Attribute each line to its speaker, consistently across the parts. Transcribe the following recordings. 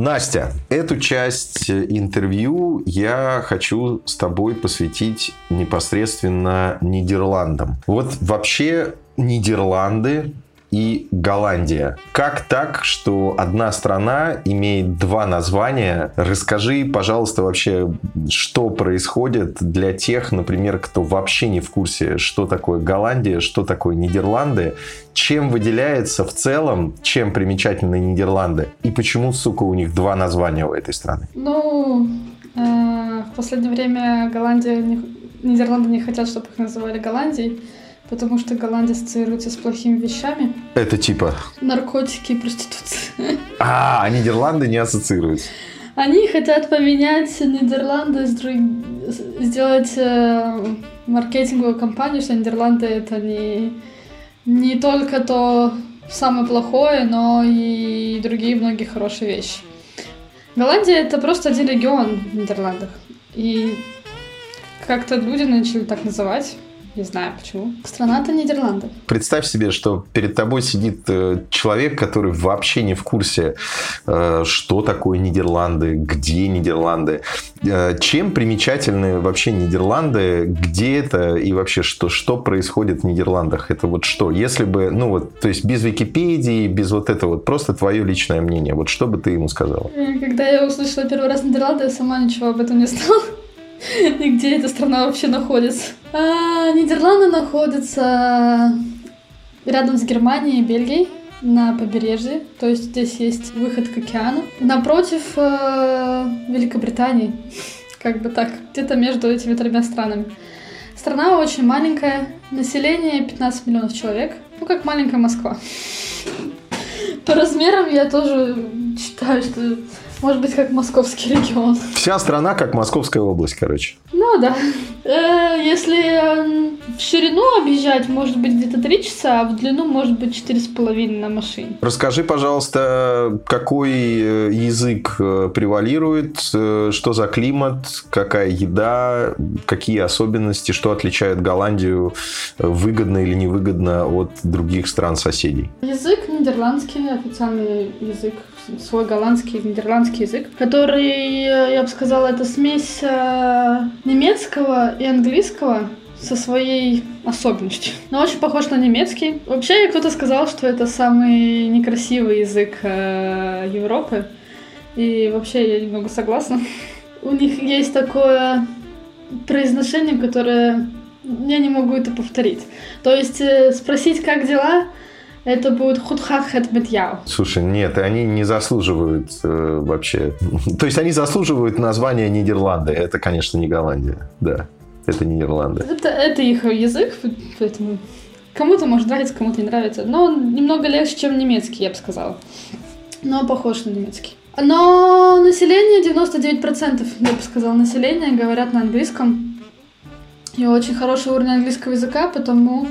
Speaker 1: Настя, эту часть интервью я хочу с тобой посвятить непосредственно Нидерландам. Вот вообще Нидерланды и Голландия. Как так, что одна страна имеет два названия? Расскажи, пожалуйста, вообще, что происходит для тех, например, кто вообще не в курсе, что такое Голландия, что такое Нидерланды, чем выделяется в целом, чем примечательны Нидерланды и почему, сука, у них два названия у этой страны?
Speaker 2: Ну, э, в последнее время Голландия, Нидерланды не хотят, чтобы их называли Голландией. Потому что Голландия ассоциируется с плохими вещами.
Speaker 1: Это типа?
Speaker 2: Наркотики и проституция.
Speaker 1: А, а Нидерланды не ассоциируются.
Speaker 2: Они хотят поменять Нидерланды, сделать э, маркетинговую кампанию, что Нидерланды это не, не только то самое плохое, но и другие многие хорошие вещи. Голландия это просто один регион в Нидерландах. И как-то люди начали так называть. Не знаю почему. Страна-то Нидерланды.
Speaker 1: Представь себе, что перед тобой сидит э, человек, который вообще не в курсе, э, что такое Нидерланды, где Нидерланды, э, чем примечательны вообще Нидерланды, где это и вообще что, что происходит в Нидерландах. Это вот что? Если бы, ну вот, то есть без Википедии, без вот этого, вот просто твое личное мнение, вот что бы ты ему сказала?
Speaker 2: Когда я услышала первый раз Нидерланды, я сама ничего об этом не знала. И где эта страна вообще находится? А, Нидерланды находятся рядом с Германией и Бельгией на побережье, то есть здесь есть выход к океану. Напротив э, Великобритании, как бы так, где-то между этими тремя странами. Страна очень маленькая, население 15 миллионов человек, ну как маленькая Москва. По размерам я тоже считаю, что может быть, как московский регион.
Speaker 1: Вся страна как Московская область, короче.
Speaker 2: Ну да. Э, если в ширину объезжать, может быть, где-то 3 часа, а в длину, может быть, 4,5 на машине.
Speaker 1: Расскажи, пожалуйста, какой э, язык э, превалирует, что за климат, какая еда, какие особенности, что отличает Голландию выгодно или невыгодно от других стран-соседей?
Speaker 2: Язык нидерландский, официальный язык свой голландский, нидерландский язык, который, я бы сказала, это смесь э, немецкого и английского со своей особенностью. Но очень похож на немецкий. Вообще, кто-то сказал, что это самый некрасивый язык э, Европы. И вообще я немного согласна. У них есть такое произношение, которое я не могу это повторить. То есть э, спросить, как дела, это будет худхат хэтметьяу.
Speaker 1: Слушай, нет, они не заслуживают э, вообще. То есть они заслуживают названия Нидерланды. Это, конечно, не Голландия. Да, это Нидерланды.
Speaker 2: Это, это их язык, поэтому кому-то может нравиться, кому-то не нравится. Но он немного легче, чем немецкий, я бы сказала. Но похож на немецкий. Но население, 99%, я бы сказала, населения говорят на английском. И очень хороший уровень английского языка, потому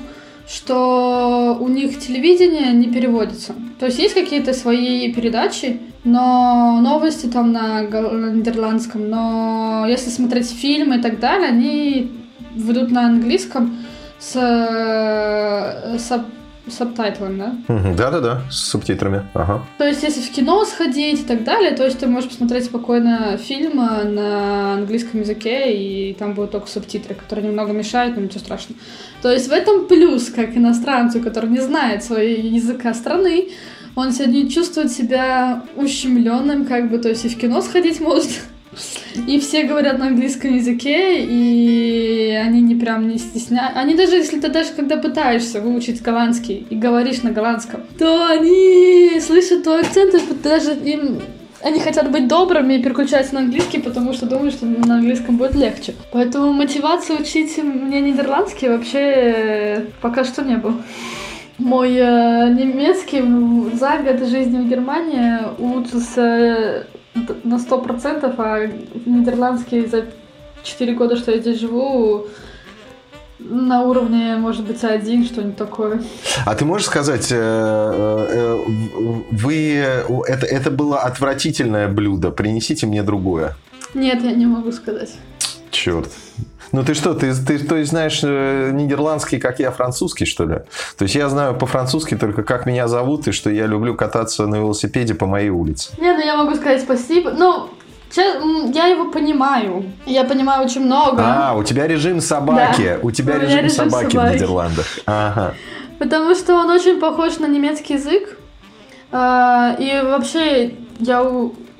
Speaker 2: что у них телевидение не переводится. То есть есть какие-то свои передачи, но новости там на, нидерландском, но если смотреть фильмы и так далее, они ведут на английском с, с сабтайтлом, да?
Speaker 1: Да-да-да, с субтитрами. Ага.
Speaker 2: То есть, если в кино сходить и так далее, то есть ты можешь посмотреть спокойно фильм на английском языке, и там будут только субтитры, которые немного мешают, но ничего страшного. То есть в этом плюс, как иностранцу, который не знает своего языка страны, он сегодня чувствует себя ущемленным, как бы, то есть и в кино сходить может, и все говорят на английском языке, и они не прям не стесняются. Они даже, если ты даже когда пытаешься выучить голландский и говоришь на голландском, то они слышат твой акцент, и даже им они хотят быть добрыми и переключаются на английский, потому что думают, что на английском будет легче. Поэтому мотивации учить мне нидерландский вообще пока что не было. Мой э, немецкий за год жизни в Германии улучшился на сто процентов, а нидерландский за 4 года, что я здесь живу, на уровне, может быть, один, что-нибудь такое.
Speaker 1: А ты можешь сказать, э, э, вы это, это было отвратительное блюдо, принесите мне другое?
Speaker 2: Нет, я не могу сказать.
Speaker 1: Черт. Ну ты что, ты, ты то есть знаешь э, нидерландский, как я французский, что ли? То есть я знаю по-французски только как меня зовут и что я люблю кататься на велосипеде по моей улице.
Speaker 2: Не, ну я могу сказать спасибо. Ну, я его понимаю. Я понимаю очень много.
Speaker 1: А, у тебя режим собаки. Да. У тебя у режим, режим собаки, собаки в Нидерландах. Ага.
Speaker 2: Потому что он очень похож на немецкий язык. А, и вообще, я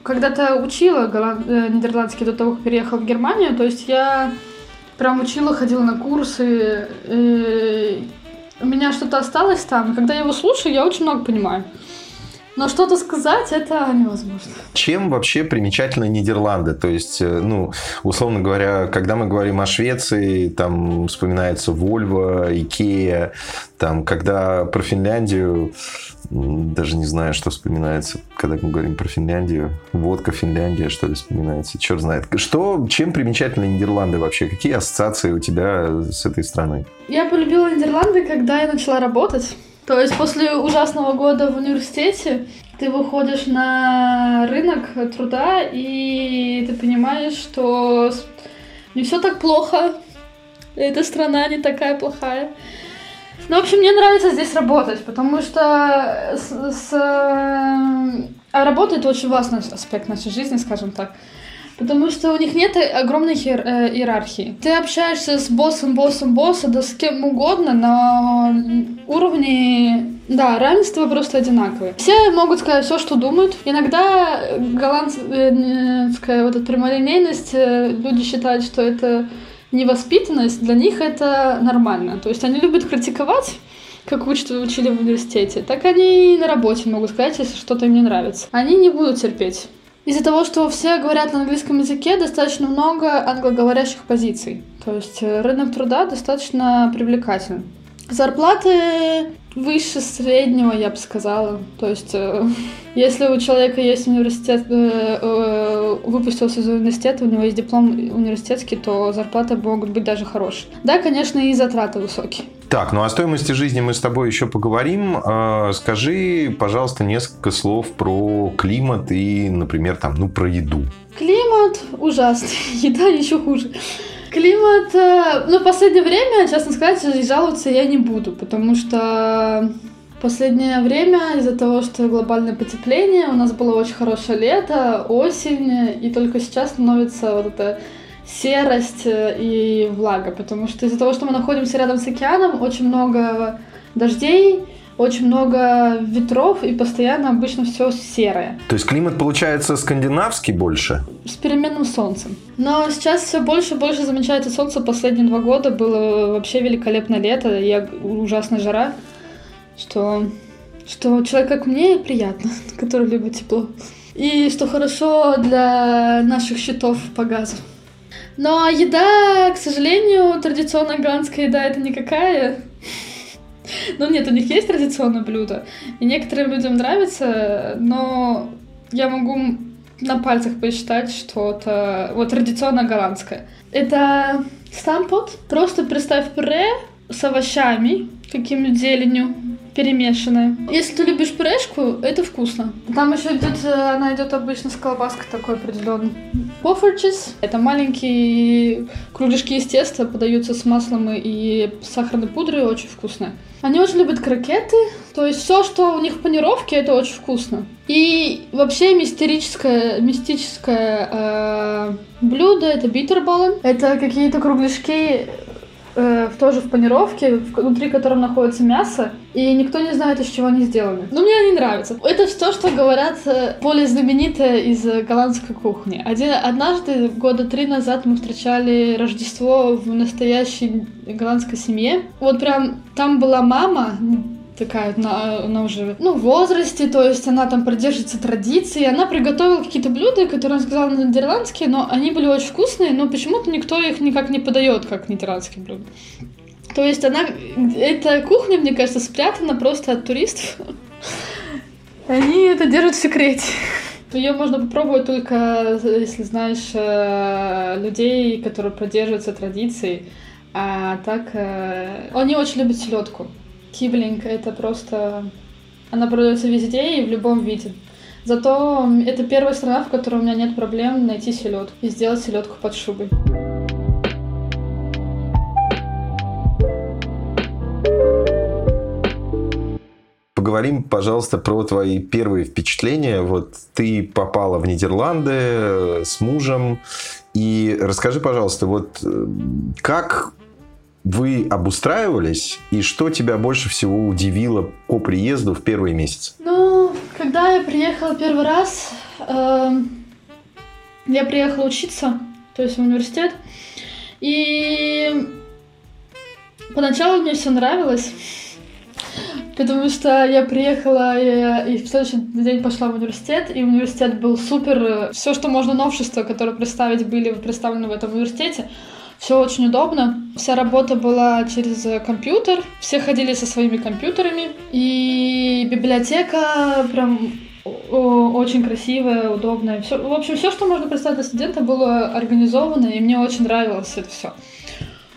Speaker 2: когда-то учила э, нидерландский до того, как переехала в Германию. То есть я прям учила, ходила на курсы. И у меня что-то осталось там. Когда я его слушаю, я очень много понимаю. Но что-то сказать это невозможно.
Speaker 1: Чем вообще примечательны Нидерланды? То есть, э, ну, условно говоря, когда мы говорим о Швеции, там вспоминается Вольво, Икея, там, когда про Финляндию, даже не знаю, что вспоминается, когда мы говорим про Финляндию. Водка, Финляндия, что ли, вспоминается. Черт знает. Что, чем примечательны Нидерланды вообще? Какие ассоциации у тебя с этой страной?
Speaker 2: Я полюбила Нидерланды, когда я начала работать. То есть после ужасного года в университете ты выходишь на рынок труда и ты понимаешь, что не все так плохо, эта страна не такая плохая. Ну, в общем, мне нравится здесь работать, потому что с, с... А работа это очень важный аспект нашей жизни, скажем так. Потому что у них нет огромной хир, э, иерархии. Ты общаешься с боссом, боссом, босса, да с кем угодно, на уровне, да, равенства просто одинаковые. Все могут сказать все, что думают. Иногда голландская вот эта прямолинейность, э, люди считают, что это невоспитанность, для них это нормально. То есть они любят критиковать, как учат, учили в университете, так они и на работе могут сказать, если что-то им не нравится. Они не будут терпеть. Из-за того, что все говорят на английском языке, достаточно много англоговорящих позиций. То есть э, рынок труда достаточно привлекателен. Зарплаты выше среднего, я бы сказала. То есть, э, если у человека есть университет, э, выпустился из университета, у него есть диплом университетский, то зарплаты могут быть даже хорошие. Да, конечно, и затраты высокие.
Speaker 1: Так, ну о стоимости жизни мы с тобой еще поговорим. Э, скажи, пожалуйста, несколько слов про климат и, например, там, ну, про еду.
Speaker 2: Климат ужасный, еда еще хуже. Климат, э, ну, в последнее время, честно сказать, жаловаться я не буду, потому что последнее время из-за того, что глобальное потепление, у нас было очень хорошее лето, осень, и только сейчас становится вот это серость э, и влага, потому что из-за того, что мы находимся рядом с океаном, очень много дождей, очень много ветров и постоянно обычно все серое.
Speaker 1: То есть климат получается скандинавский больше?
Speaker 2: С переменным солнцем. Но сейчас все больше и больше замечается солнце. Последние два года было вообще великолепное лето и ужасная жара, что, что человек как мне приятно, который любит тепло. И что хорошо для наших счетов по газу. Но еда, к сожалению, традиционная голландская еда это никакая. Ну нет, у них есть традиционное блюдо, и некоторым людям нравится, но я могу на пальцах посчитать что-то вот традиционно голландское. Это стампот. Просто представь пюре с овощами, каким-нибудь зеленью, перемешанное. Если ты любишь пюрешку, это вкусно. Там еще идет, она идет обычно с колбаской такой определенный. Пофорчес. Это маленькие кругляшки из теста, подаются с маслом и сахарной пудрой, очень вкусно. Они очень любят крокеты, то есть все, что у них в панировке, это очень вкусно. И вообще мистерическое, мистическое э, блюдо это битерболlen. Это какие-то кругляшки э, тоже в панировке, внутри которого находится мясо, и никто не знает, из чего они сделаны. Но мне они нравятся. Это все, что говорят э, более знаменитое из голландской кухни. Один, однажды, года три назад, мы встречали Рождество в настоящей голландской семье. Вот прям там была мама, такая, она, она уже, ну, в возрасте, то есть она там продержится традиции. Она приготовила какие-то блюда, которые она сказала на нидерландские, но они были очень вкусные, но почему-то никто их никак не подает, как нидерландские блюда. То есть она, эта кухня, мне кажется, спрятана просто от туристов. Они это держат в секрете. Ее можно попробовать только, если знаешь э, людей, которые продерживаются традицией. А так, э, они очень любят селедку. Киблинг — это просто... Она продается везде и в любом виде. Зато это первая страна, в которой у меня нет проблем найти селедку и сделать селедку под шубой.
Speaker 1: поговорим, пожалуйста, про твои первые впечатления. Вот ты попала в Нидерланды э, с мужем. И расскажи, пожалуйста, вот э, как вы обустраивались, и что тебя больше всего удивило по приезду в первые месяцы?
Speaker 2: Ну, когда я приехала первый раз, э, я приехала учиться, то есть в университет, и поначалу мне все нравилось, потому что я приехала и, и в следующий день пошла в университет, и университет был супер, все, что можно новшества, которые представить, были представлены в этом университете, все очень удобно. Вся работа была через компьютер. Все ходили со своими компьютерами. И библиотека прям очень красивая, удобная. Все, в общем, все, что можно представить для студента, было организовано, и мне очень нравилось это все.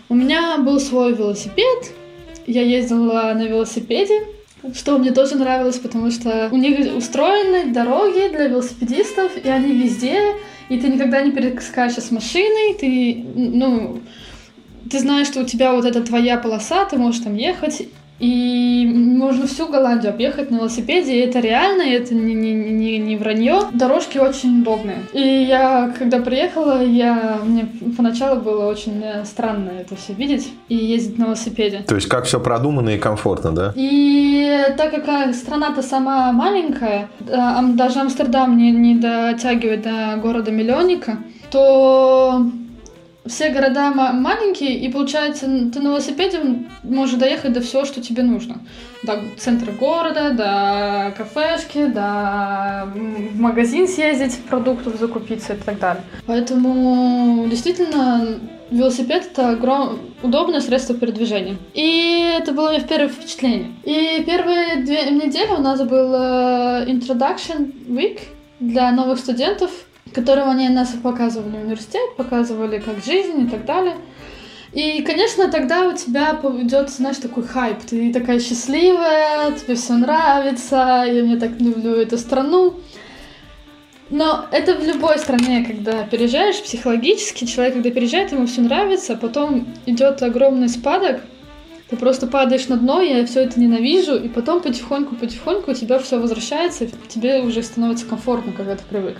Speaker 2: У меня был свой велосипед, я ездила на велосипеде, что мне тоже нравилось, потому что у них устроены дороги для велосипедистов, и они везде, и ты никогда не перескачешь с машиной, ты, ну, ты знаешь, что у тебя вот эта твоя полоса, ты можешь там ехать, и можно всю Голландию объехать на велосипеде, и это реально, и это не, не, не, не вранье. Дорожки очень удобные. И я, когда приехала, я, мне поначалу было очень э, странно это все видеть и ездить на велосипеде.
Speaker 1: То есть как все продумано и комфортно, да?
Speaker 2: И так как страна-то сама маленькая, даже Амстердам не, не дотягивает до города-миллионника, то все города маленькие, и получается, ты на велосипеде можешь доехать до всего, что тебе нужно. До центра города, до кафешки, до в магазин съездить, продуктов закупиться и так далее. Поэтому действительно велосипед это огром... удобное средство передвижения. И это было мое первое впечатление. И первые две недели у нас был э, Introduction Week для новых студентов – которым они нас показывали университет, показывали как жизнь и так далее. И, конечно, тогда у тебя идет, знаешь, такой хайп. Ты такая счастливая, тебе все нравится, я мне так люблю эту страну. Но это в любой стране, когда переезжаешь психологически, человек, когда переезжает, ему все нравится, а потом идет огромный спадок, ты просто падаешь на дно, я все это ненавижу, и потом потихоньку-потихоньку у тебя все возвращается, тебе уже становится комфортно, когда ты привык.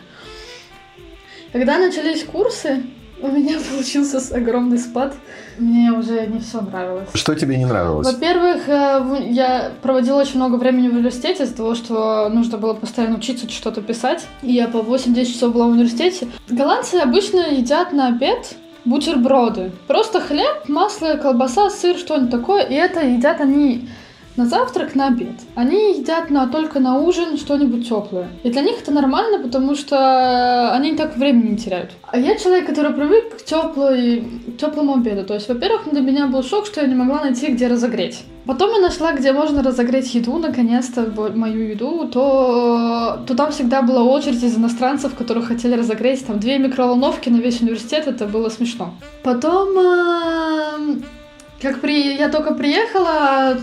Speaker 2: Когда начались курсы, у меня получился огромный спад. Мне уже не все нравилось.
Speaker 1: Что тебе не нравилось?
Speaker 2: Во-первых, э, я проводила очень много времени в университете из-за того, что нужно было постоянно учиться что-то писать. И я по 8-10 часов была в университете. Голландцы обычно едят на обед бутерброды. Просто хлеб, масло, колбаса, сыр, что-нибудь такое. И это едят они на завтрак, на обед. Они едят на, только на ужин что-нибудь теплое. И для них это нормально, потому что они так времени не теряют. А я человек, который привык к теплой, теплому обеду. То есть, во-первых, для меня был шок, что я не могла найти, где разогреть. Потом я нашла, где можно разогреть еду, наконец-то, мою еду, то, то там всегда была очередь из иностранцев, которые хотели разогреть там две микроволновки на весь университет, это было смешно. Потом э, как при... я только приехала,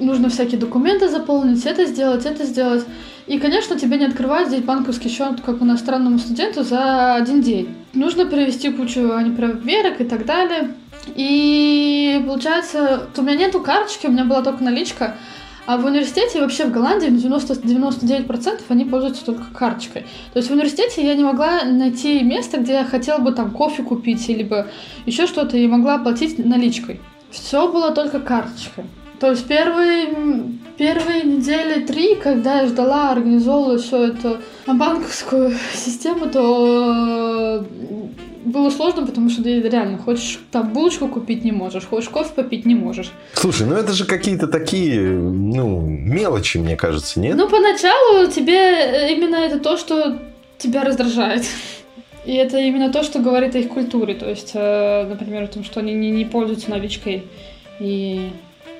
Speaker 2: нужно всякие документы заполнить, это сделать, это сделать. И, конечно, тебе не открывают здесь банковский счет, как иностранному студенту, за один день. Нужно привести кучу проверок и так далее. И получается, у меня нету карточки, у меня была только наличка. А в университете, вообще в Голландии, 90, 99% они пользуются только карточкой. То есть в университете я не могла найти место, где я хотела бы там кофе купить, либо еще что-то, и могла оплатить наличкой. Все было только карточкой. То есть первые, первые недели три, когда я ждала, организовывала все это банковскую систему, то было сложно, потому что ты реально хочешь там булочку купить не можешь, хочешь кофе попить не можешь.
Speaker 1: Слушай, ну это же какие-то такие, ну, мелочи, мне кажется, нет?
Speaker 2: Ну, поначалу тебе именно это то, что тебя раздражает. И это именно то, что говорит о их культуре. То есть, э, например, о том, что они не, не пользуются наличкой. И,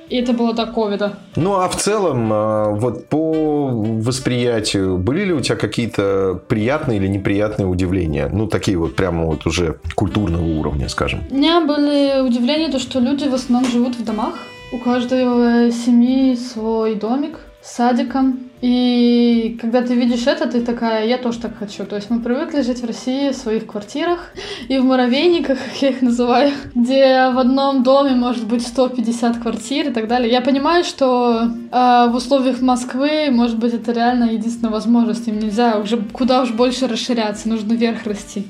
Speaker 2: и это было до ковида.
Speaker 1: Ну, а в целом, э, вот по восприятию, были ли у тебя какие-то приятные или неприятные удивления? Ну, такие вот прямо вот уже культурного уровня, скажем.
Speaker 2: У меня были удивления, то, что люди в основном живут в домах. У каждой семьи свой домик с садиком. И когда ты видишь это, ты такая, я тоже так хочу. То есть мы привыкли жить в России в своих квартирах и в муравейниках, как я их называю, где в одном доме может быть 150 квартир и так далее. Я понимаю, что э, в условиях Москвы, может быть, это реально единственная возможность. Им нельзя уже куда уж больше расширяться, нужно вверх расти.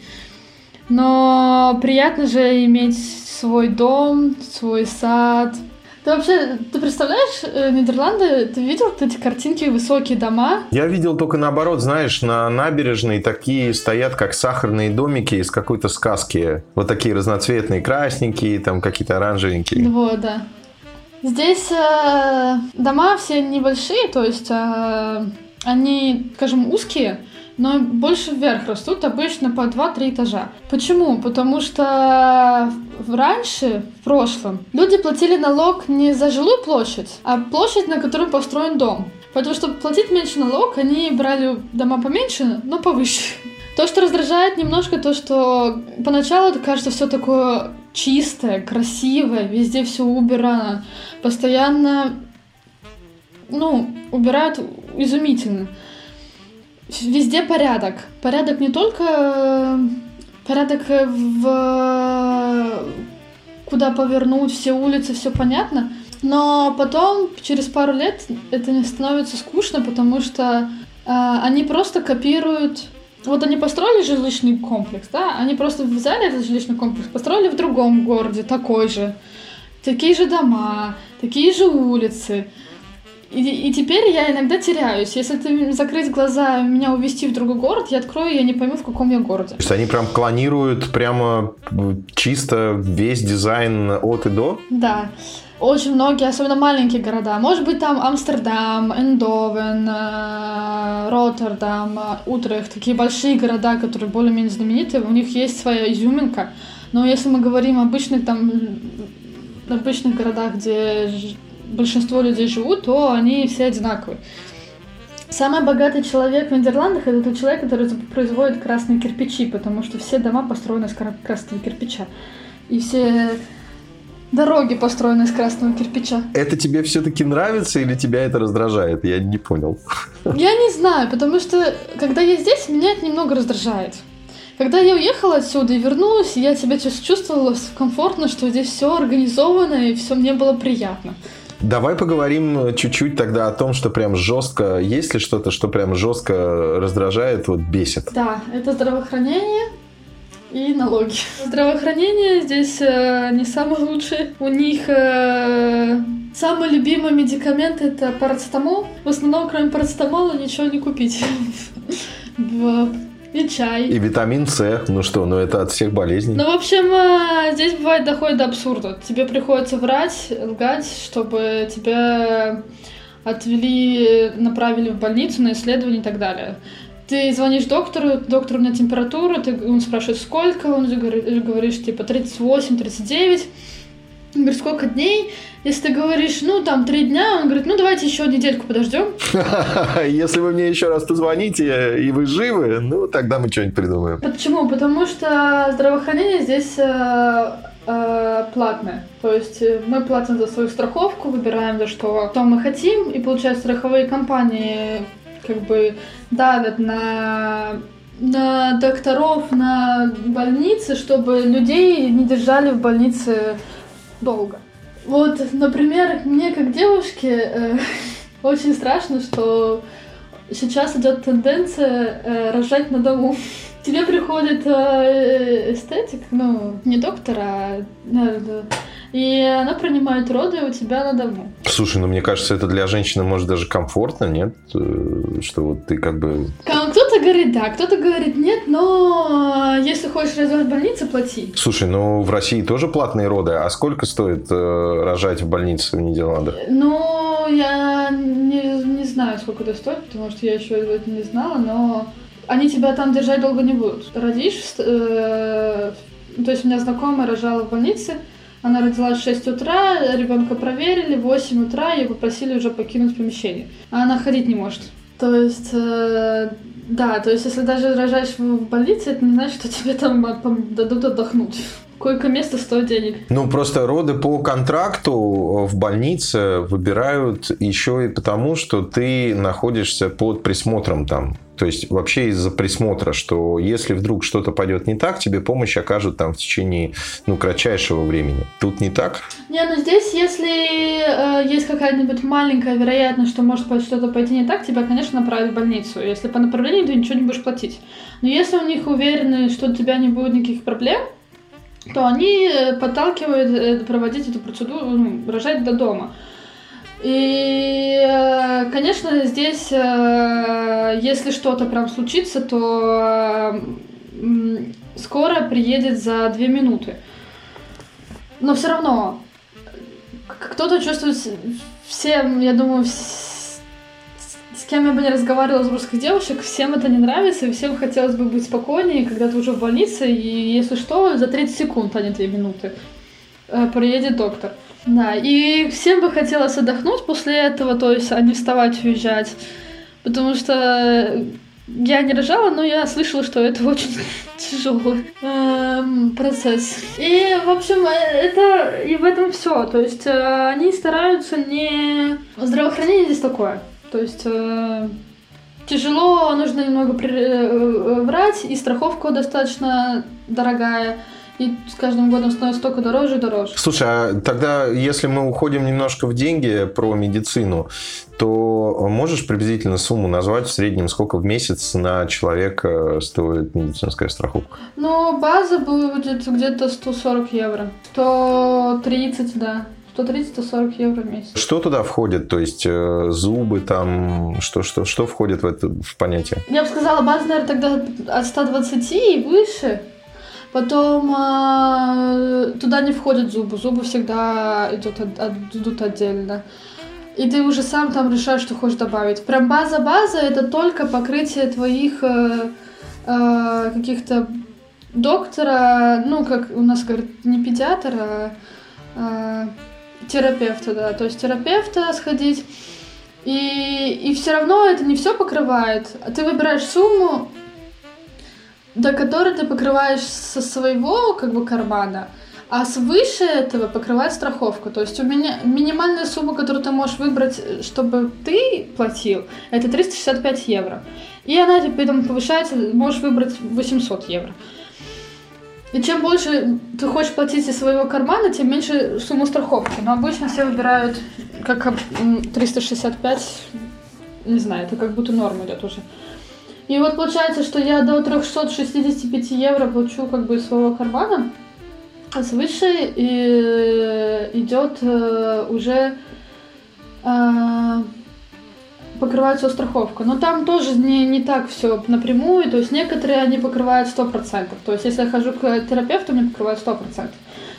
Speaker 2: Но приятно же иметь свой дом, свой сад, ты вообще, ты представляешь э, Нидерланды? Ты видел эти картинки, высокие дома?
Speaker 1: Я видел только наоборот, знаешь, на набережной такие стоят, как сахарные домики из какой-то сказки. Вот такие разноцветные, красненькие, там какие-то оранжевенькие.
Speaker 2: Вот, да. Здесь э, дома все небольшие, то есть э, они, скажем, узкие, но больше вверх растут, обычно по 2-3 этажа. Почему? Потому что раньше, в прошлом, люди платили налог не за жилую площадь, а площадь, на которой построен дом. Поэтому, чтобы платить меньше налог, они брали дома поменьше, но повыше. То, что раздражает немножко, то, что поначалу это кажется все такое чистое, красивое, везде все убрано, постоянно, ну, убирают изумительно везде порядок. Порядок не только э, порядок в куда повернуть, все улицы, все понятно. Но потом, через пару лет, это не становится скучно, потому что э, они просто копируют. Вот они построили жилищный комплекс, да? Они просто взяли этот жилищный комплекс, построили в другом городе такой же. Такие же дома, такие же улицы. И, и теперь я иногда теряюсь. Если ты закрыть глаза меня увезти в другой город, я открою, я не пойму, в каком я городе. То
Speaker 1: есть они прям клонируют прямо чисто весь дизайн от и до?
Speaker 2: Да. Очень многие, особенно маленькие города. Может быть, там Амстердам, Эндовен, э, Роттердам, Утрехт. Такие большие города, которые более-менее знаменитые. У них есть своя изюминка. Но если мы говорим о обычных там обычных городах, где большинство людей живут, то они все одинаковые. Самый богатый человек в Нидерландах это тот человек, который производит красные кирпичи, потому что все дома построены из красного кирпича. И все дороги построены из красного кирпича.
Speaker 1: Это тебе все-таки нравится или тебя это раздражает? Я не понял.
Speaker 2: Я не знаю, потому что когда я здесь, меня это немного раздражает. Когда я уехала отсюда и вернулась, я себя чувствовала комфортно, что здесь все организовано и все мне было приятно.
Speaker 1: Давай поговорим чуть-чуть тогда о том, что прям жестко, есть ли что-то, что прям жестко раздражает, вот бесит?
Speaker 2: Да, это здравоохранение и налоги. Здравоохранение здесь э, не самое лучшее. У них э, самый любимый медикамент это парацетамол. В основном, кроме парацетамола, ничего не купить. И чай.
Speaker 1: И витамин С. Ну что, ну это от всех болезней.
Speaker 2: Ну, в общем, э, здесь бывает доходит до абсурда. Тебе приходится врать, лгать, чтобы тебя отвели, направили в больницу на исследование и так далее. Ты звонишь доктору, доктор у меня температура, ты, он спрашивает, сколько, он говоришь, типа, 38, 39. Он говорит, сколько дней? Если ты говоришь, ну, там, три дня, он говорит, ну, давайте еще недельку подождем.
Speaker 1: Если вы мне еще раз позвоните, и вы живы, ну, тогда мы что-нибудь придумаем.
Speaker 2: Почему? Потому что здравоохранение здесь э, э, платное. То есть э, мы платим за свою страховку, выбираем за что, что мы хотим, и, получается, страховые компании как бы давят на на докторов, на больницы, чтобы людей не держали в больнице долго. Вот, например, мне как девушке э, очень страшно, что сейчас идет тенденция э, рожать на дому. Тебе приходит э, эстетик, ну, не доктор, а э, и она принимает роды у тебя на дому.
Speaker 1: Слушай, ну мне кажется, это для женщины может даже комфортно, нет? Э, что вот ты как бы...
Speaker 2: Кто-то говорит да, кто-то говорит нет, но э, если хочешь рожать в больнице, плати.
Speaker 1: Слушай, ну в России тоже платные роды, а сколько стоит э, рожать в больнице в Нидерландах?
Speaker 2: Ну, я не, не знаю, сколько это стоит, потому что я еще это не знала, но они тебя там держать долго не будут. Родишь, э, то есть у меня знакомая рожала в больнице, она родилась в 6 утра, ребенка проверили, в 8 утра ее попросили уже покинуть помещение. А она ходить не может. То есть, э, да, то есть если даже рожаешь в больнице, это не значит, что тебе там дадут отдохнуть. Койко-место стоит денег.
Speaker 1: Ну, просто роды по контракту в больнице выбирают еще и потому, что ты находишься под присмотром там. То есть вообще из-за присмотра, что если вдруг что-то пойдет не так, тебе помощь окажут там в течение ну, кратчайшего времени. Тут не так?
Speaker 2: Не, ну здесь, если э, есть какая-нибудь маленькая вероятность, что может что-то пойти не так, тебя, конечно, направят в больницу. Если по направлению, ты ничего не будешь платить. Но если у них уверены, что у тебя не будет никаких проблем, то они э, подталкивают э, проводить эту процедуру, ну, рожать до дома. И, э, конечно, здесь, если что-то прям случится, то скоро приедет за две минуты. Но все равно кто-то чувствует всем, я думаю, с кем я бы не разговаривала из русских девушек, всем это не нравится, и всем хотелось бы быть спокойнее, когда ты уже в больнице, и если что, за 30 секунд, а не 2 минуты, э, приедет доктор. Да, и всем бы хотелось отдохнуть после этого, то есть, а не вставать, уезжать. Потому что я не рожала, но я слышала, что это очень тяжелый эм, процесс. И, в общем, э, это и в этом все. То есть э, они стараются не... Здравоохранение здесь такое. То есть э, тяжело, нужно немного при, э, э, врать, и страховка достаточно дорогая. И с каждым годом становится только дороже и дороже.
Speaker 1: Слушай, а тогда, если мы уходим немножко в деньги про медицину, то можешь приблизительно сумму назвать в среднем, сколько в месяц на человека стоит медицинская страховка?
Speaker 2: Ну, база будет где-то 140 евро. 130, да. 130-140 евро в месяц.
Speaker 1: Что туда входит? То есть э, зубы там, что, что, что входит в это в понятие?
Speaker 2: Я бы сказала, база, наверное, тогда от 120 и выше. Потом э, туда не входят зубы. Зубы всегда идут, от, от, идут отдельно. И ты уже сам там решаешь, что хочешь добавить. Прям база-база это только покрытие твоих э, э, каких-то доктора, ну, как у нас говорят, не педиатра, а э, терапевта, да, то есть терапевта сходить. И, и все равно это не все покрывает. Ты выбираешь сумму, до которой ты покрываешь со своего как бы кармана, а свыше этого покрывает страховка. То есть у меня минимальная сумма, которую ты можешь выбрать, чтобы ты платил, это 365 евро. И она теперь там повышается, можешь выбрать 800 евро. И чем больше ты хочешь платить из своего кармана, тем меньше сумму страховки. Но обычно все выбирают как 365, не знаю, это как будто норма идет уже. И вот получается, что я до 365 евро плачу как бы из своего кармана, а свыше и идет э, уже э, покрывается страховка. Но там тоже не, не так все напрямую. То есть некоторые они покрывают 100%. То есть если я хожу к терапевту, мне покрывают 100%.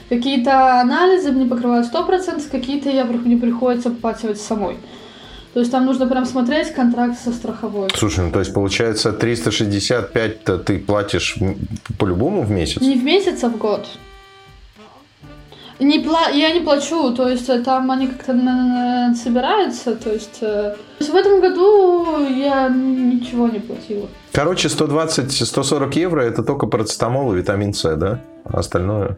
Speaker 2: Какие-то анализы мне покрывают 100%, какие-то я мне приходится оплачивать самой. То есть там нужно прям смотреть контракт со страховой.
Speaker 1: Слушай, ну то есть получается 365-то ты платишь по-любому в месяц?
Speaker 2: Не в месяц, а в год. Не пла... Я не плачу, то есть э, там они как-то собираются, то есть... Э, то есть в этом году я ничего не платила.
Speaker 1: Короче, 120-140 евро это только парацетамол и витамин С, да? А остальное...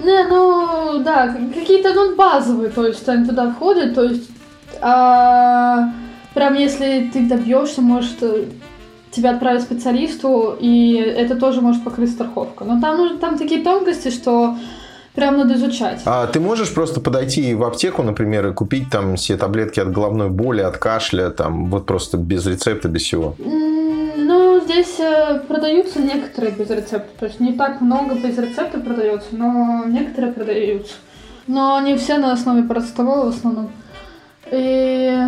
Speaker 2: Не, ну, да, какие-то, ну, базовые, то есть они туда входят, то есть... А, прям если ты добьешься, может, э, тебя отправят специалисту, и это тоже может покрыть страховка. Но там, ну, там такие тонкости, что прям надо изучать.
Speaker 1: А ты можешь просто подойти в аптеку, например, и купить там все таблетки от головной боли, от кашля, там вот просто без рецепта, без всего?
Speaker 2: Ну, здесь э, продаются некоторые без рецепта. То есть не так много без рецепта продается, но некоторые продаются. Но не все на основе парацетамола в основном. И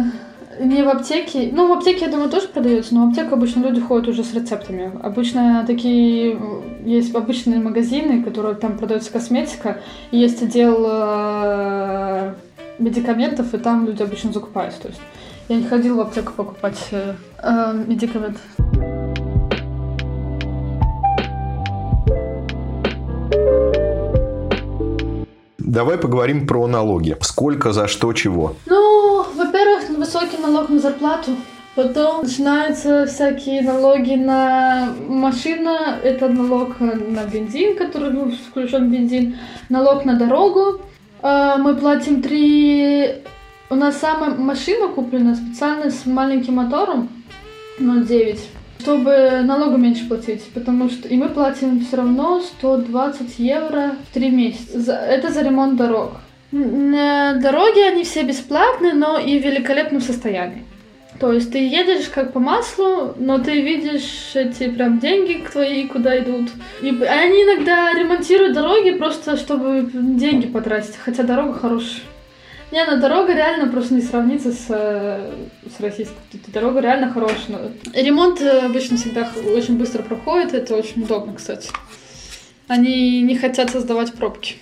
Speaker 2: не в аптеке. Ну, в аптеке, я думаю, тоже продается, но в аптеку обычно люди ходят уже с рецептами. Обычно такие есть обычные магазины, которые там продается косметика, и есть отдел э, медикаментов, и там люди обычно закупают. То есть я не ходила в аптеку покупать э, э, медикамент.
Speaker 1: Давай поговорим про налоги. Сколько, за что, чего?
Speaker 2: Ну, высокий налог на зарплату. Потом начинаются всякие налоги на машина, это налог на бензин, который ну, включен бензин, налог на дорогу. А, мы платим три... У нас самая машина куплена специально с маленьким мотором, 0,9, чтобы налога меньше платить, потому что и мы платим все равно 120 евро в три месяца. Это за ремонт дорог. Дороги, они все бесплатные, но и в великолепном состоянии. То есть ты едешь как по маслу, но ты видишь эти прям деньги твои, куда идут. И они иногда ремонтируют дороги просто, чтобы деньги потратить, хотя дорога хорошая. Не, ну дорога реально просто не сравнится с, с российской. Дорога реально хорошая. Ремонт э, обычно всегда очень быстро проходит, это очень удобно, кстати. Они не хотят создавать пробки.